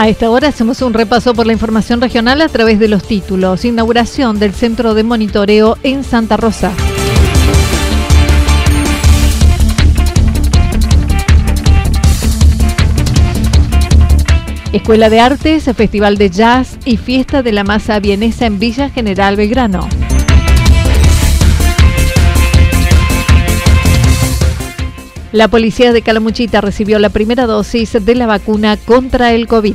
A esta hora hacemos un repaso por la información regional a través de los títulos. Inauguración del Centro de Monitoreo en Santa Rosa. Escuela de Artes, Festival de Jazz y Fiesta de la Masa Vienesa en Villa General Belgrano. La policía de Calamuchita recibió la primera dosis de la vacuna contra el COVID.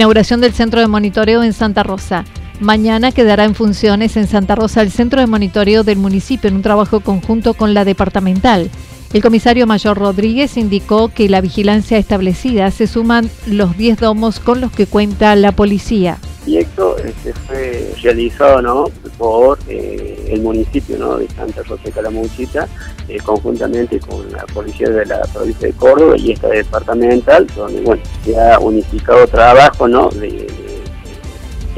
Inauguración del centro de monitoreo en Santa Rosa. Mañana quedará en funciones en Santa Rosa el centro de monitoreo del municipio en un trabajo conjunto con la departamental. El comisario mayor Rodríguez indicó que la vigilancia establecida se suman los 10 domos con los que cuenta la policía. Proyecto este, fue realizado ¿no? por eh, el municipio ¿no? de Santa Rosa de Calamuchita, eh, conjuntamente con la policía de la provincia de Córdoba y esta departamental, donde bueno, se ha unificado trabajo ¿no? de,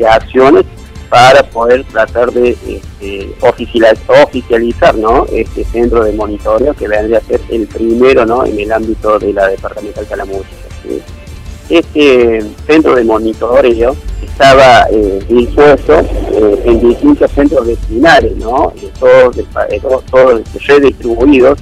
acciones para poder tratar de este, oficializar, ¿no? este centro de monitoreo que vendría a ser el primero ¿no? en el ámbito de la departamental Calamuchita. Este centro de monitoreo estaba eh, dispuesto eh, en distintos centros vecinales, ¿no? todos, todos, redistribuidos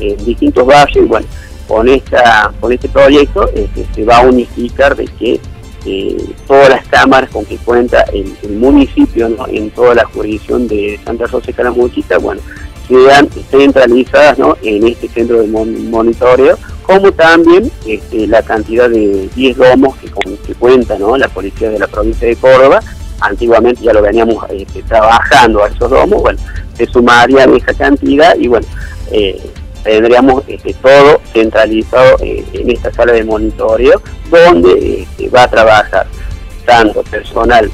en distintos barrios. Y bueno, con, esta, con este proyecto este, se va a unificar de que eh, todas las cámaras con que cuenta el, municipio en toda la jurisdicción de Santa Rosa y Calamuchita, bueno, sean centralizadas ¿no? en este centro de monitoreo como también este, la cantidad de 10 domos que, que cuenta ¿no? la policía de la provincia de Córdoba. Antiguamente ya lo veníamos este, trabajando a esos domos, bueno, se sumaría esa cantidad y bueno, eh, tendríamos este, todo centralizado eh, en esta sala de monitoreo donde va a trabajar tanto personal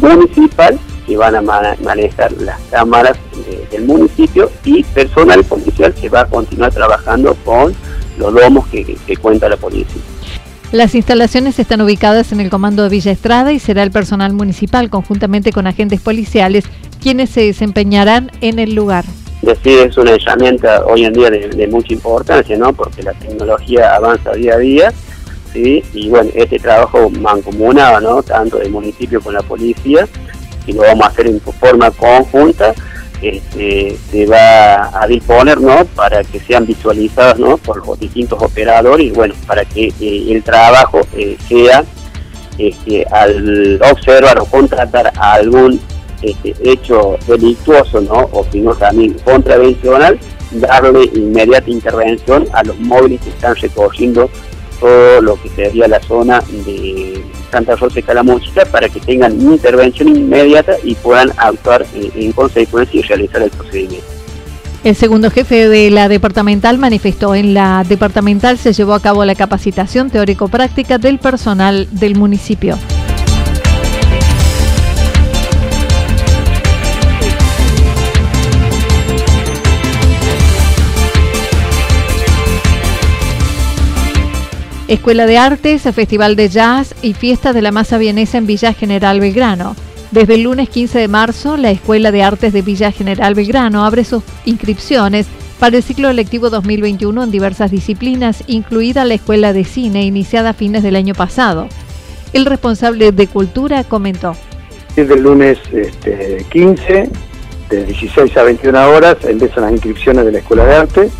municipal que van a manejar las cámaras del municipio y personal policial que va a continuar trabajando con los domos que, cuenta la policía. Las instalaciones están ubicadas en el comando de Villa Estrada y será el personal municipal conjuntamente con agentes policiales quienes se desempeñarán en el lugar. Decir, es una herramienta hoy en día de, mucha importancia, ¿no? Porque la tecnología avanza día a día, ¿sí? Y bueno, este trabajo mancomunado, ¿no? Tanto del municipio con la policía, y lo vamos a hacer en forma conjunta, este, se va a disponer ¿no? para que sean visualizadas ¿no? por los distintos operadores y bueno, para que eh, el trabajo eh, sea este, al observar o contratar algún este, hecho delictuoso, ¿no? O sino también contravencional, darle inmediata intervención a los móviles que están recogiendo todo lo que sería la zona de Santa Rosa y Calamuchita para que tengan intervención inmediata y puedan actuar en consecuencia y realizar el procedimiento. El segundo jefe de la departamental manifestó en la departamental se llevó a cabo la capacitación teórico-práctica del personal del municipio. Escuela de Artes, Festival de Jazz y Fiesta de la Masa Vienesa en Villa General Belgrano. Desde el lunes 15 de marzo, la Escuela de Artes de Villa General Belgrano abre sus inscripciones para el ciclo electivo 2021 en diversas disciplinas, incluida la Escuela de Cine, iniciada a fines del año pasado. El responsable de Cultura comentó. Desde el lunes este, 15, de 16 a 21 horas, empiezan las inscripciones de la Escuela de Arte.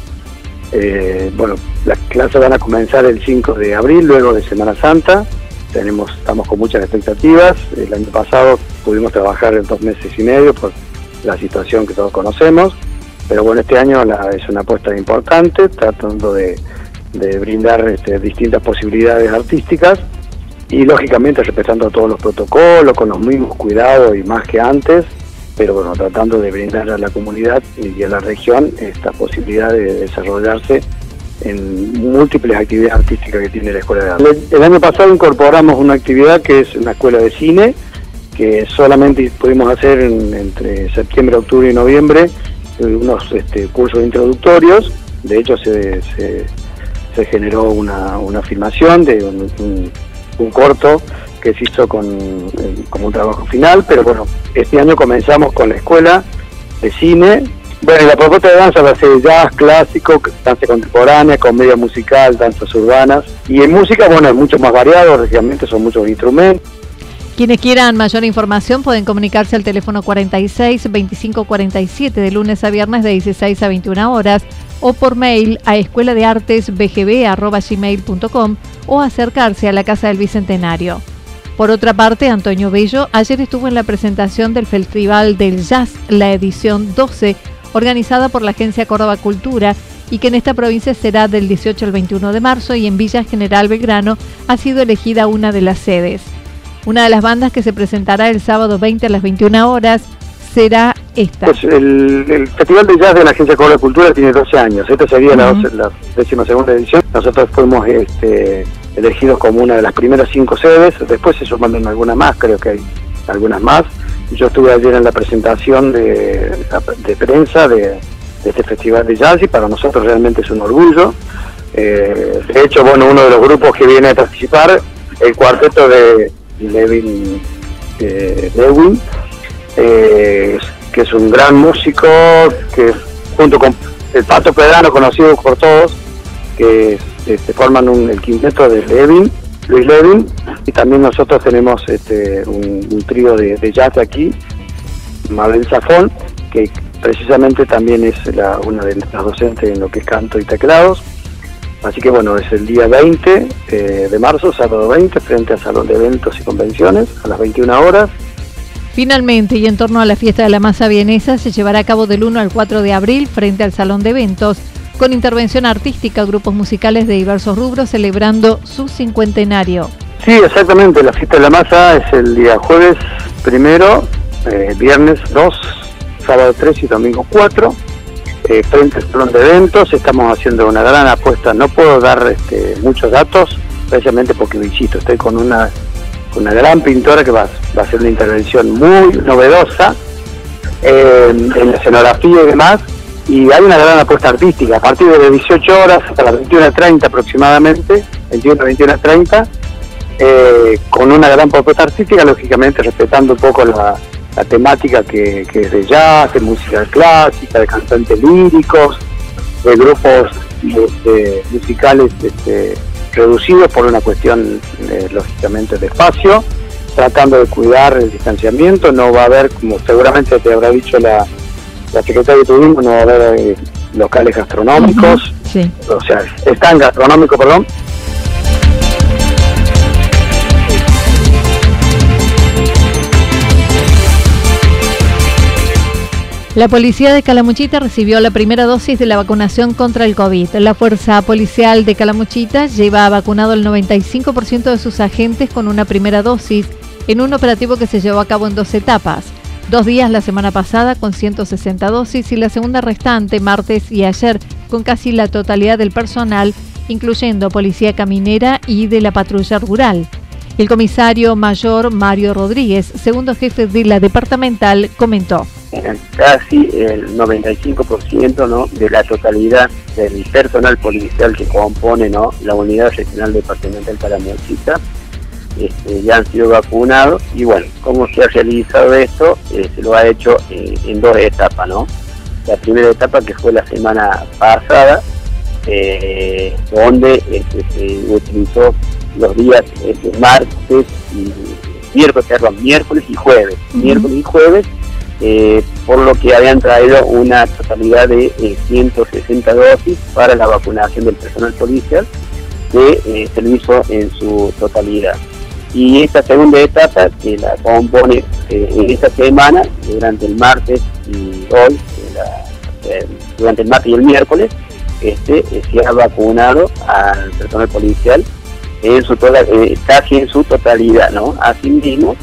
Eh, bueno, las clases van a comenzar el 5 de abril, luego de Semana Santa. Tenemos, estamos con muchas expectativas. El año pasado pudimos trabajar en dos meses y medio por la situación que todos conocemos, pero bueno, este año es una apuesta importante, tratando de, brindar este, distintas posibilidades artísticas y lógicamente respetando todos los protocolos, con los mismos cuidados y más que antes, pero bueno, tratando de brindar a la comunidad y a la región esta posibilidad de desarrollarse en múltiples actividades artísticas que tiene la Escuela de Arte. El, año pasado incorporamos una actividad que es una escuela de cine, que solamente pudimos hacer entre septiembre, octubre y noviembre unos este, cursos introductorios. De hecho, se, se, generó una, una, filmación de un, corto que se hizo con, eh, como un trabajo final, pero bueno, este año comenzamos con la escuela de cine bueno, la propuesta de danza va a ser jazz clásico, danza contemporánea, comedia musical, danzas urbanas. Y en música, bueno, es mucho más variado, realmente son muchos instrumentos. Quienes quieran mayor información pueden comunicarse al teléfono 46 25 47 de lunes a viernes de 16 a 21 horas o por mail a escuela de artes o acercarse a la Casa del Bicentenario. Por otra parte, Antonio Bello ayer estuvo en la presentación del Festival del Jazz, la edición 12 organizada por la Agencia Córdoba Cultura y que en esta provincia será del 18 al 21 de marzo y en Villa General Belgrano ha sido elegida una de las sedes. Una de las bandas que se presentará el sábado 20 a las 21 horas será esta. Pues el, Festival de Jazz de la Agencia Córdoba Cultura tiene 12 años, esta sería la, décima segunda edición. Nosotros fuimos este, elegidos como una de las primeras cinco sedes, después se suman algunas más, creo que hay algunas más. Yo estuve ayer en la presentación de, prensa de, este festival de jazz y para nosotros realmente es un orgullo. Eh, de hecho, bueno, uno de los grupos que viene a participar, el cuarteto de Levin, Lewin, eh, que es un gran músico, que junto con el Pato Pedrano, conocido por todos, que se este, forman el quinteto de Levin, Luis Levin, y también nosotros tenemos este, un, trío de, jazz aquí, Mabel Zafón, que precisamente también es una de nuestras docentes en lo que es canto y teclados. Así que bueno, es el día 20 eh, de marzo, sábado 20, frente al Salón de Eventos y Convenciones, a las 21 horas. Finalmente, y en torno a la fiesta de la masa vienesa, se llevará a cabo del 1 al 4 de abril frente al Salón de Eventos con intervención artística, grupos musicales de diversos rubros celebrando su cincuentenario. Sí, exactamente, la fiesta de la masa es el día jueves primero, eh, viernes 2, sábado 3 y domingo 4. Eh, frente al salón de eventos estamos haciendo una gran apuesta, no puedo dar este, muchos datos, precisamente porque, insisto, estoy con una, una gran pintora que va, a hacer una intervención muy novedosa eh, en la escenografía y demás, y hay una gran apuesta artística, a partir de las 18 horas hasta las 21.30 aproximadamente, 21 21.30, eh, con una gran propuesta artística, lógicamente respetando un poco la, temática que, es de jazz, de música clásica, de cantantes líricos, de grupos musicales este, reducidos por una cuestión, eh, lógicamente, de espacio, tratando de cuidar el distanciamiento, no va a haber, como seguramente te habrá dicho la la Secretaría de Turismo no va a haber eh, locales gastronómicos, o sea, están gastronómicos, perdón, La policía de Calamuchita recibió la primera dosis de la vacunación contra el COVID. La fuerza policial de Calamuchita lleva vacunado el 95% de sus agentes con una primera dosis en un operativo que se llevó a cabo en dos etapas. Dos días la semana pasada con 160 dosis y la segunda restante martes y ayer con casi la totalidad del personal, incluyendo policía caminera y de la patrulla rural. El comisario mayor Mario Rodríguez, segundo jefe de la departamental, comentó casi el 95% ¿no? de la totalidad del personal policial que compone ¿no? la unidad regional departamental Calamuchita este, ya han sido vacunados y bueno, ¿cómo se ha realizado esto? Eh, se lo ha hecho eh, en dos etapas, ¿no? La primera etapa que fue la semana pasada, eh, donde este, se utilizó los días este, martes y miércoles, perdón, miércoles y jueves, miércoles y jueves eh, por lo que habían traído una totalidad de 160 eh, dosis para la vacunación del personal policial, que eh, se lo hizo en su totalidad. Y esta segunda etapa, que la compone en esta semana, durante el martes y hoy, durante el martes y el miércoles, este, se ha vacunado al personal policial en su casi en su totalidad, ¿no? Asimismo,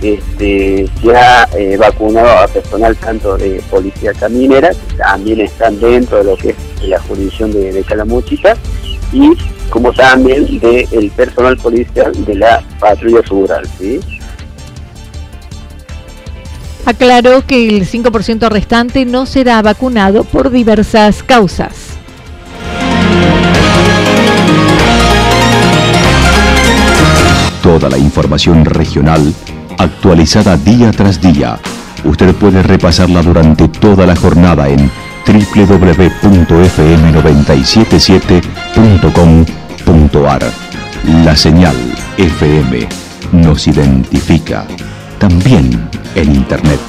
este, se ha eh, vacunado a personal tanto de policía caminera, que también están dentro de lo que es la jurisdicción de, de Calamuchita, y como también del personal policial de la patrulla rural. ¿sí? Aclaró que el 5% restante no será vacunado por diversas causas. Toda la información regional actualizada día tras día. Usted puede repasarla durante toda la jornada en www.fm977.com.ar. La señal FM nos identifica también en Internet.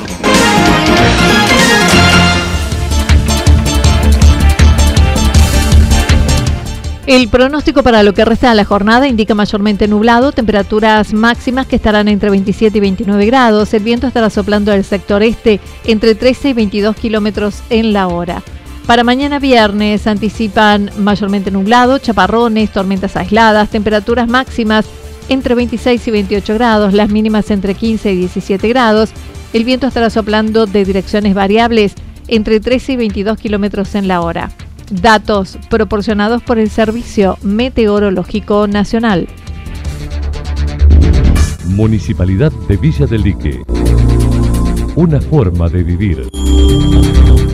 El pronóstico para lo que resta de la jornada indica mayormente nublado, temperaturas máximas que estarán entre 27 y 29 grados. El viento estará soplando del sector este entre 13 y 22 kilómetros en la hora. Para mañana viernes anticipan mayormente nublado, chaparrones, tormentas aisladas, temperaturas máximas entre 26 y 28 grados, las mínimas entre 15 y 17 grados. El viento estará soplando de direcciones variables entre 13 y 22 kilómetros en la hora. Datos proporcionados por el Servicio Meteorológico Nacional. Municipalidad de Villa del Lique. Una forma de vivir.